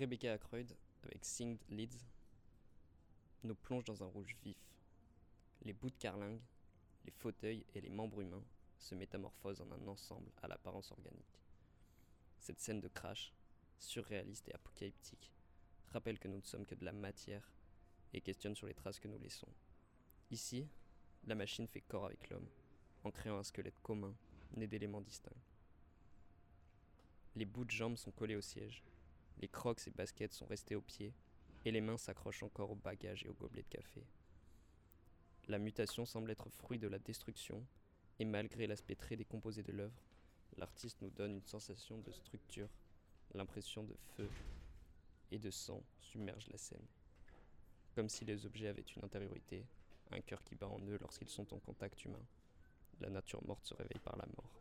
Rebecca Ackroyd, avec Singed Leads, nous plonge dans un rouge vif. Les bouts de carlingue, les fauteuils et les membres humains se métamorphosent en un ensemble à l'apparence organique. Cette scène de crash, surréaliste et apocalyptique, rappelle que nous ne sommes que de la matière et questionne sur les traces que nous laissons. Ici, la machine fait corps avec l'homme, en créant un squelette commun, né d'éléments distincts. Les bouts de jambes sont collés au siège, les crocs et baskets sont restés aux pieds, et les mains s'accrochent encore aux bagages et aux gobelets de café. La mutation semble être fruit de la destruction, et malgré l'aspect très décomposé de l'œuvre, l'artiste nous donne une sensation de structure, l'impression de feu et de sang submerge la scène. Comme si les objets avaient une intériorité, un cœur qui bat en eux lorsqu'ils sont en contact humain. La nature morte se réveille par la mort.